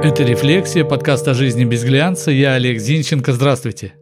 Это «Рефлексия», подкаст о жизни без глянца. Я Олег Зинченко. Здравствуйте.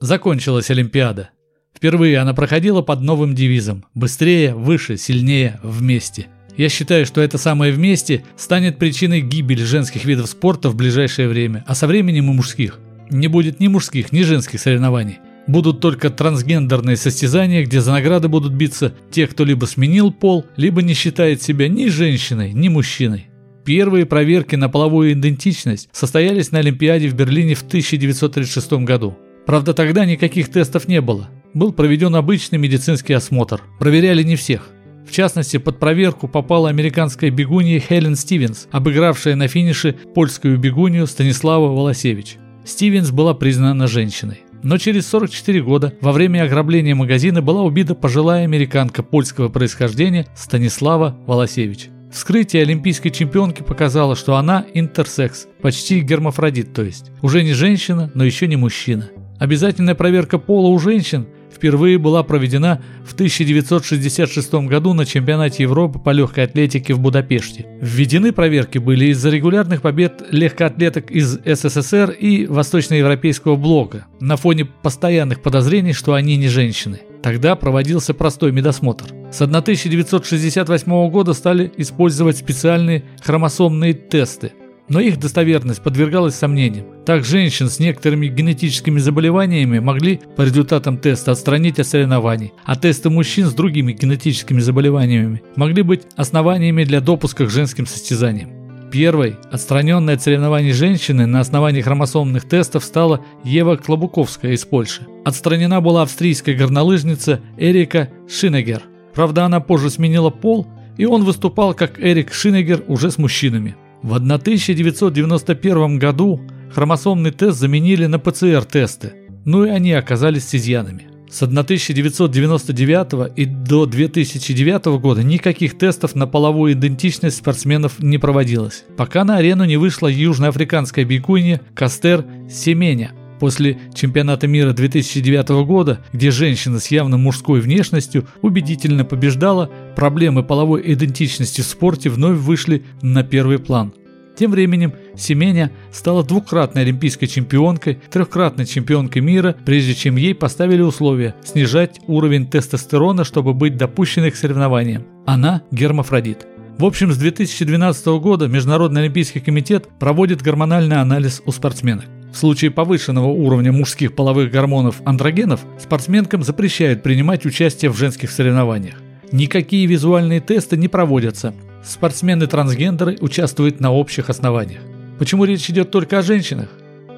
Закончилась Олимпиада. Впервые она проходила под новым девизом «Быстрее, выше, сильнее, вместе». Я считаю, что это самое «вместе» станет причиной гибели женских видов спорта в ближайшее время, а со временем и мужских. Не будет ни мужских, ни женских соревнований. Будут только трансгендерные состязания, где за награды будут биться те, кто либо сменил пол, либо не считает себя ни женщиной, ни мужчиной. Первые проверки на половую идентичность состоялись на Олимпиаде в Берлине в 1936 году. Правда, тогда никаких тестов не было. Был проведен обычный медицинский осмотр. Проверяли не всех. В частности, под проверку попала американская бегунья Хелен Стивенс, обыгравшая на финише польскую бегунью Станислава Волосевич. Стивенс была признана женщиной. Но через 44 года во время ограбления магазина была убита пожилая американка польского происхождения Станислава Волосевич. Вскрытие олимпийской чемпионки показало, что она интерсекс, почти гермафродит, то есть. Уже не женщина, но еще не мужчина. Обязательная проверка пола у женщин впервые была проведена в 1966 году на чемпионате Европы по легкой атлетике в Будапеште. Введены проверки были из-за регулярных побед легкоатлеток из СССР и восточноевропейского блока на фоне постоянных подозрений, что они не женщины. Тогда проводился простой медосмотр. С 1968 года стали использовать специальные хромосомные тесты, но их достоверность подвергалась сомнениям. Так женщин с некоторыми генетическими заболеваниями могли по результатам теста отстранить от соревнований, а тесты мужчин с другими генетическими заболеваниями могли быть основаниями для допуска к женским состязаниям. Первой, отстраненной от соревнований женщины на основании хромосомных тестов, стала Ева Клобуковская из Польши. Отстранена была австрийская горнолыжница Эрика Шинегер. Правда, она позже сменила пол, и он выступал как Эрик Шинегер уже с мужчинами. В 1991 году хромосомный тест заменили на ПЦР-тесты, ну и они оказались с. С 1999 и до 2009 года никаких тестов на половую идентичность спортсменов не проводилось, пока на арену не вышла южноафриканская бегунья Кастер Семеня. После чемпионата мира 2009 года, где женщина с явно мужской внешностью убедительно побеждала, проблемы половой идентичности в спорте вновь вышли на первый план – тем временем Семеня стала двукратной олимпийской чемпионкой, трехкратной чемпионкой мира, прежде чем ей поставили условия снижать уровень тестостерона, чтобы быть допущенной к соревнованиям. Она гермафродит. В общем, с 2012 года Международный олимпийский комитет проводит гормональный анализ у спортсменок. В случае повышенного уровня мужских половых гормонов андрогенов спортсменкам запрещают принимать участие в женских соревнованиях. Никакие визуальные тесты не проводятся, Спортсмены-трансгендеры участвуют на общих основаниях. Почему речь идет только о женщинах?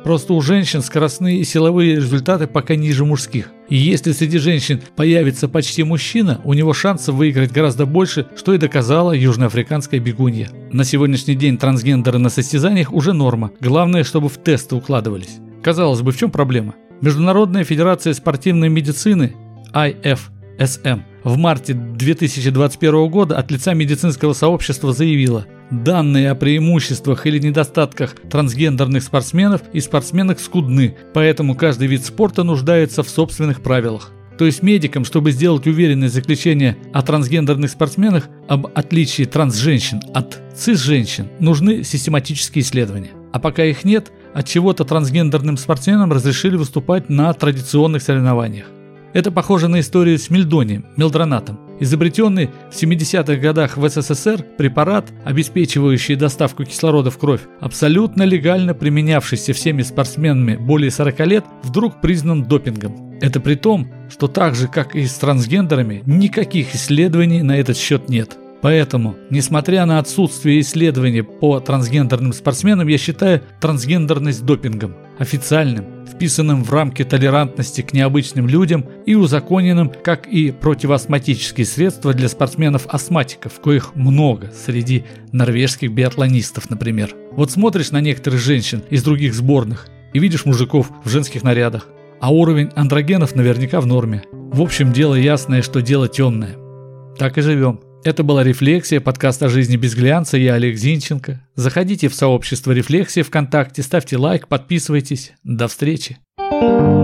Просто у женщин скоростные и силовые результаты пока ниже мужских. И если среди женщин появится почти мужчина, у него шансов выиграть гораздо больше, что и доказала южноафриканская бегунья. На сегодняшний день трансгендеры на состязаниях уже норма. Главное, чтобы в тесты укладывались. Казалось бы, в чем проблема? Международная федерация спортивной медицины IFSM в марте 2021 года от лица медицинского сообщества заявила, данные о преимуществах или недостатках трансгендерных спортсменов и спортсменок скудны, поэтому каждый вид спорта нуждается в собственных правилах. То есть медикам, чтобы сделать уверенное заключение о трансгендерных спортсменах об отличии трансженщин от цисженщин, нужны систематические исследования. А пока их нет, от чего-то трансгендерным спортсменам разрешили выступать на традиционных соревнованиях. Это похоже на историю с мельдонием, мелдронатом. Изобретенный в 70-х годах в СССР препарат, обеспечивающий доставку кислорода в кровь, абсолютно легально применявшийся всеми спортсменами более 40 лет, вдруг признан допингом. Это при том, что так же, как и с трансгендерами, никаких исследований на этот счет нет. Поэтому, несмотря на отсутствие исследований по трансгендерным спортсменам, я считаю трансгендерность допингом, официальным, вписанным в рамки толерантности к необычным людям и узаконенным, как и противоастматические средства для спортсменов-астматиков, коих много среди норвежских биатлонистов, например. Вот смотришь на некоторых женщин из других сборных и видишь мужиков в женских нарядах, а уровень андрогенов наверняка в норме. В общем, дело ясное, что дело темное. Так и живем. Это была «Рефлексия», подкаст о жизни без глянца. Я Олег Зинченко. Заходите в сообщество «Рефлексия» ВКонтакте, ставьте лайк, подписывайтесь. До встречи. thank you